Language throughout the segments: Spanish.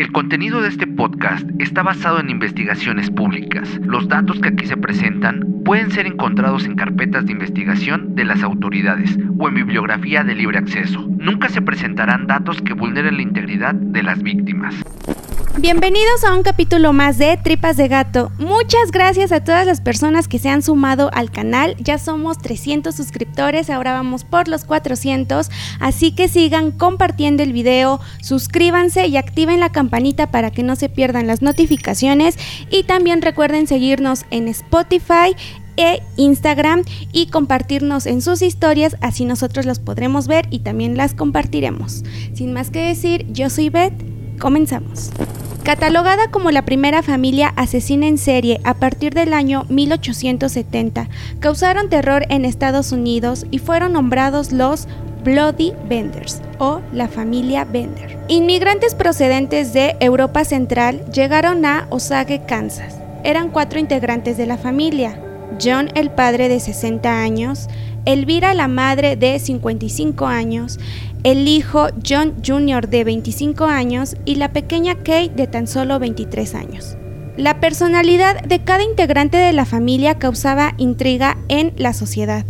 El contenido de este podcast está basado en investigaciones públicas. Los datos que aquí se presentan pueden ser encontrados en carpetas de investigación de las autoridades o en bibliografía de libre acceso. Nunca se presentarán datos que vulneren la integridad de las víctimas. Bienvenidos a un capítulo más de Tripas de Gato. Muchas gracias a todas las personas que se han sumado al canal. Ya somos 300 suscriptores, ahora vamos por los 400. Así que sigan compartiendo el video, suscríbanse y activen la campanita para que no se pierdan las notificaciones. Y también recuerden seguirnos en Spotify, e Instagram y compartirnos en sus historias, así nosotros las podremos ver y también las compartiremos. Sin más que decir, yo soy Beth Comenzamos. Catalogada como la primera familia asesina en serie a partir del año 1870, causaron terror en Estados Unidos y fueron nombrados los Bloody Benders o la familia Bender. Inmigrantes procedentes de Europa Central llegaron a Osage, Kansas. Eran cuatro integrantes de la familia. John el padre de 60 años, Elvira la madre de 55 años, el hijo John Jr. de 25 años y la pequeña Kate de tan solo 23 años. La personalidad de cada integrante de la familia causaba intriga en la sociedad.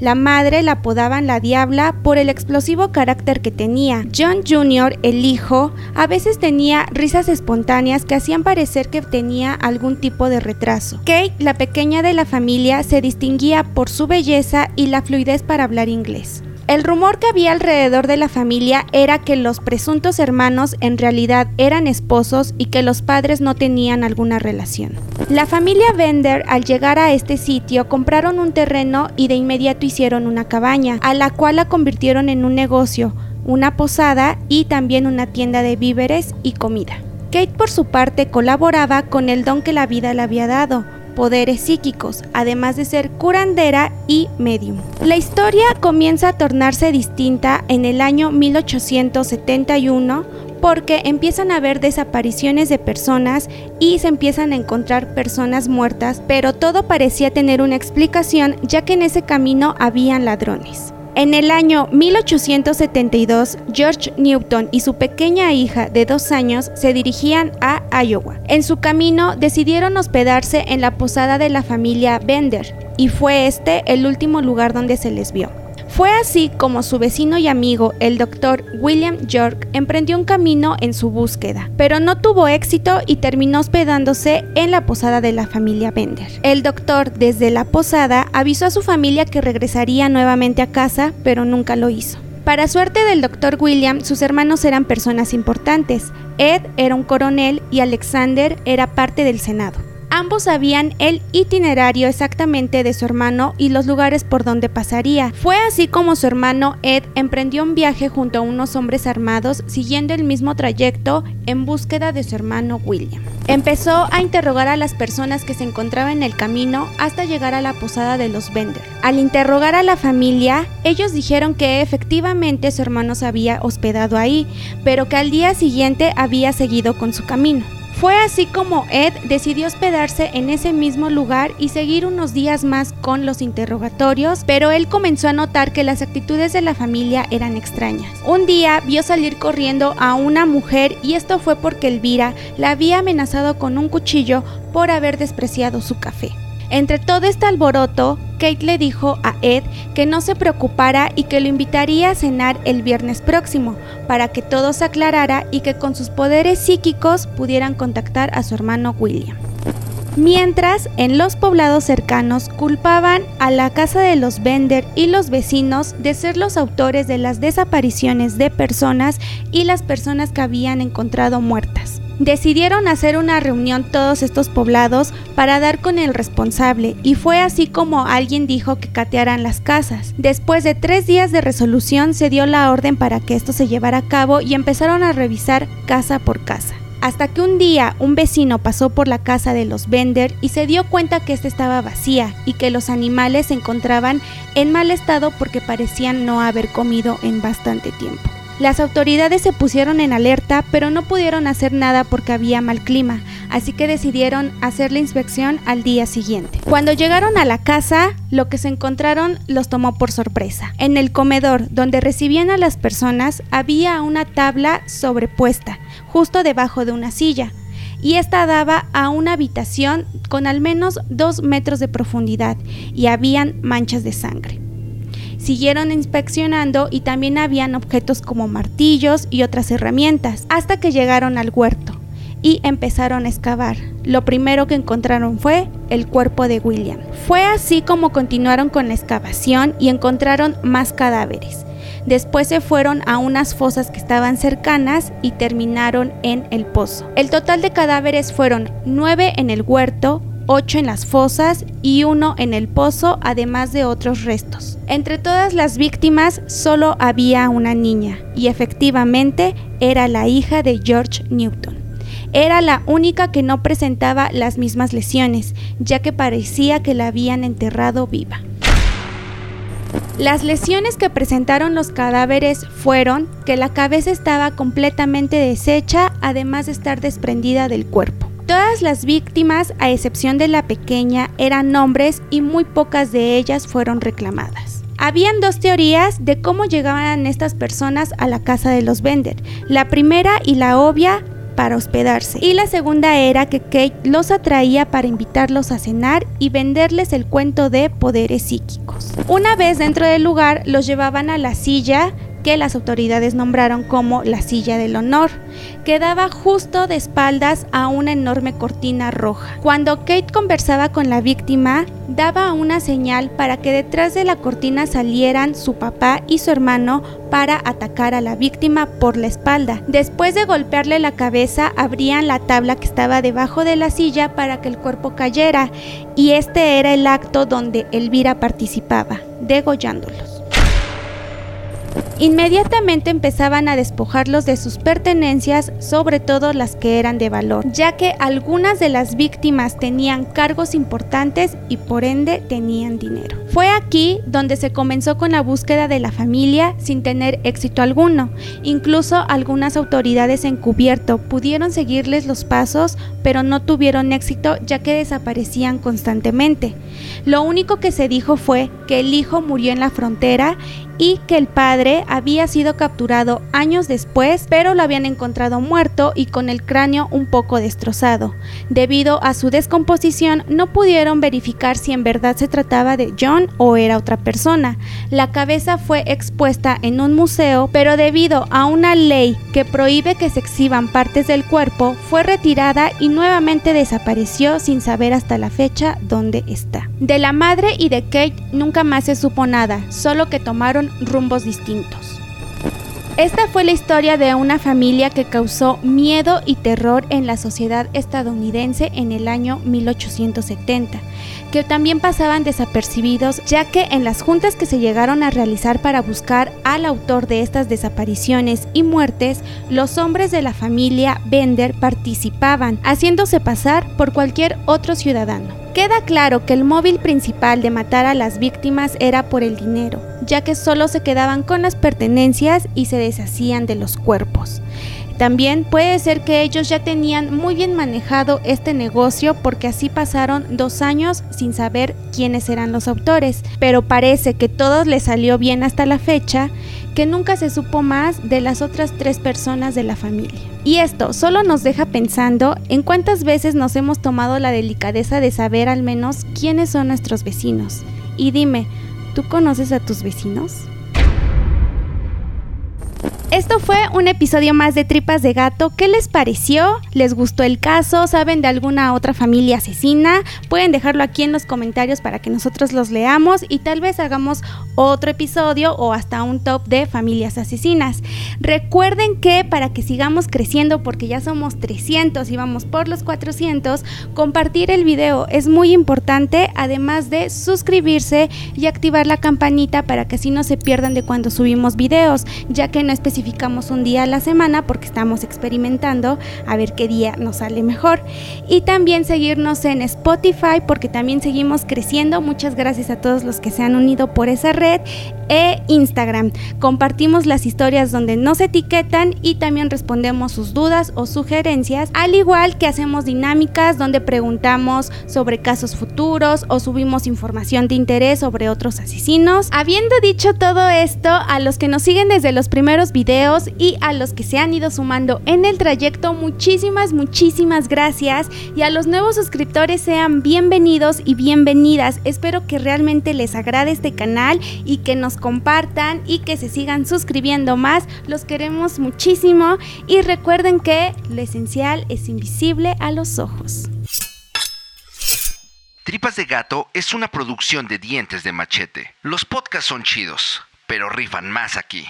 La madre la apodaban la diabla por el explosivo carácter que tenía. John Jr., el hijo, a veces tenía risas espontáneas que hacían parecer que tenía algún tipo de retraso. Kate, la pequeña de la familia, se distinguía por su belleza y la fluidez para hablar inglés. El rumor que había alrededor de la familia era que los presuntos hermanos en realidad eran esposos y que los padres no tenían alguna relación. La familia Bender al llegar a este sitio compraron un terreno y de inmediato hicieron una cabaña, a la cual la convirtieron en un negocio, una posada y también una tienda de víveres y comida. Kate por su parte colaboraba con el don que la vida le había dado, poderes psíquicos, además de ser curandera y medium. La historia comienza a tornarse distinta en el año 1871 porque empiezan a haber desapariciones de personas y se empiezan a encontrar personas muertas, pero todo parecía tener una explicación ya que en ese camino habían ladrones. En el año 1872, George Newton y su pequeña hija de dos años se dirigían a Iowa. En su camino decidieron hospedarse en la posada de la familia Bender, y fue este el último lugar donde se les vio. Fue así como su vecino y amigo, el doctor William York, emprendió un camino en su búsqueda, pero no tuvo éxito y terminó hospedándose en la posada de la familia Bender. El doctor, desde la posada, avisó a su familia que regresaría nuevamente a casa, pero nunca lo hizo. Para suerte del doctor William, sus hermanos eran personas importantes. Ed era un coronel y Alexander era parte del Senado. Ambos sabían el itinerario exactamente de su hermano y los lugares por donde pasaría. Fue así como su hermano Ed emprendió un viaje junto a unos hombres armados siguiendo el mismo trayecto en búsqueda de su hermano William. Empezó a interrogar a las personas que se encontraban en el camino hasta llegar a la posada de los Bender. Al interrogar a la familia, ellos dijeron que efectivamente su hermano se había hospedado ahí, pero que al día siguiente había seguido con su camino. Fue así como Ed decidió hospedarse en ese mismo lugar y seguir unos días más con los interrogatorios, pero él comenzó a notar que las actitudes de la familia eran extrañas. Un día vio salir corriendo a una mujer y esto fue porque Elvira la había amenazado con un cuchillo por haber despreciado su café. Entre todo este alboroto, Kate le dijo a Ed que no se preocupara y que lo invitaría a cenar el viernes próximo, para que todo se aclarara y que con sus poderes psíquicos pudieran contactar a su hermano William. Mientras, en los poblados cercanos culpaban a la casa de los Bender y los vecinos de ser los autores de las desapariciones de personas y las personas que habían encontrado muertas. Decidieron hacer una reunión todos estos poblados para dar con el responsable y fue así como alguien dijo que catearan las casas. Después de tres días de resolución se dio la orden para que esto se llevara a cabo y empezaron a revisar casa por casa. Hasta que un día un vecino pasó por la casa de los Bender y se dio cuenta que ésta estaba vacía y que los animales se encontraban en mal estado porque parecían no haber comido en bastante tiempo. Las autoridades se pusieron en alerta, pero no pudieron hacer nada porque había mal clima, así que decidieron hacer la inspección al día siguiente. Cuando llegaron a la casa, lo que se encontraron los tomó por sorpresa. En el comedor donde recibían a las personas había una tabla sobrepuesta, justo debajo de una silla y esta daba a una habitación con al menos dos metros de profundidad y habían manchas de sangre. Siguieron inspeccionando y también habían objetos como martillos y otras herramientas, hasta que llegaron al huerto y empezaron a excavar. Lo primero que encontraron fue el cuerpo de William. Fue así como continuaron con la excavación y encontraron más cadáveres. Después se fueron a unas fosas que estaban cercanas y terminaron en el pozo. El total de cadáveres fueron nueve en el huerto, ocho en las fosas y uno en el pozo, además de otros restos. Entre todas las víctimas solo había una niña y efectivamente era la hija de George Newton. Era la única que no presentaba las mismas lesiones, ya que parecía que la habían enterrado viva. Las lesiones que presentaron los cadáveres fueron que la cabeza estaba completamente deshecha, además de estar desprendida del cuerpo. Todas las víctimas, a excepción de la pequeña, eran hombres y muy pocas de ellas fueron reclamadas. Habían dos teorías de cómo llegaban estas personas a la casa de los Bender. La primera y la obvia para hospedarse. Y la segunda era que Kate los atraía para invitarlos a cenar y venderles el cuento de poderes psíquicos. Una vez dentro del lugar, los llevaban a la silla que las autoridades nombraron como la silla del honor. Quedaba justo de espaldas a una enorme cortina roja. Cuando Kate conversaba con la víctima, daba una señal para que detrás de la cortina salieran su papá y su hermano para atacar a la víctima por la espalda. Después de golpearle la cabeza, abrían la tabla que estaba debajo de la silla para que el cuerpo cayera y este era el acto donde Elvira participaba, degollándolos. Inmediatamente empezaban a despojarlos de sus pertenencias, sobre todo las que eran de valor, ya que algunas de las víctimas tenían cargos importantes y por ende tenían dinero. Fue aquí donde se comenzó con la búsqueda de la familia sin tener éxito alguno. Incluso algunas autoridades encubierto pudieron seguirles los pasos, pero no tuvieron éxito ya que desaparecían constantemente. Lo único que se dijo fue que el hijo murió en la frontera y que el padre había sido capturado años después, pero lo habían encontrado muerto y con el cráneo un poco destrozado. Debido a su descomposición, no pudieron verificar si en verdad se trataba de John o era otra persona. La cabeza fue expuesta en un museo, pero debido a una ley que prohíbe que se exhiban partes del cuerpo, fue retirada y nuevamente desapareció sin saber hasta la fecha dónde está. De la madre y de Kate nunca más se supo nada, solo que tomaron rumbos distintos. Esta fue la historia de una familia que causó miedo y terror en la sociedad estadounidense en el año 1870, que también pasaban desapercibidos ya que en las juntas que se llegaron a realizar para buscar al autor de estas desapariciones y muertes, los hombres de la familia Bender participaban, haciéndose pasar por cualquier otro ciudadano. Queda claro que el móvil principal de matar a las víctimas era por el dinero, ya que solo se quedaban con las pertenencias y se deshacían de los cuerpos. También puede ser que ellos ya tenían muy bien manejado este negocio porque así pasaron dos años sin saber quiénes eran los autores, pero parece que todo les salió bien hasta la fecha que nunca se supo más de las otras tres personas de la familia. Y esto solo nos deja pensando en cuántas veces nos hemos tomado la delicadeza de saber al menos quiénes son nuestros vecinos. Y dime, ¿tú conoces a tus vecinos? Esto fue un episodio más de Tripas de Gato. ¿Qué les pareció? ¿Les gustó el caso? ¿Saben de alguna otra familia asesina? Pueden dejarlo aquí en los comentarios para que nosotros los leamos y tal vez hagamos otro episodio o hasta un top de familias asesinas. Recuerden que para que sigamos creciendo, porque ya somos 300 y vamos por los 400, compartir el video es muy importante, además de suscribirse y activar la campanita para que así no se pierdan de cuando subimos videos, ya que no especificamos un día a la semana porque estamos experimentando a ver qué día nos sale mejor. Y también seguirnos en Spotify porque también seguimos creciendo. Muchas gracias a todos los que se han unido por esa red. E Instagram. Compartimos las historias donde nos etiquetan y también respondemos sus dudas o sugerencias, al igual que hacemos dinámicas donde preguntamos sobre casos futuros o subimos información de interés sobre otros asesinos. Habiendo dicho todo esto, a los que nos siguen desde los primeros y a los que se han ido sumando en el trayecto, muchísimas, muchísimas gracias y a los nuevos suscriptores sean bienvenidos y bienvenidas. Espero que realmente les agrade este canal y que nos compartan y que se sigan suscribiendo más. Los queremos muchísimo y recuerden que lo esencial es invisible a los ojos. Tripas de Gato es una producción de dientes de machete. Los podcasts son chidos, pero rifan más aquí.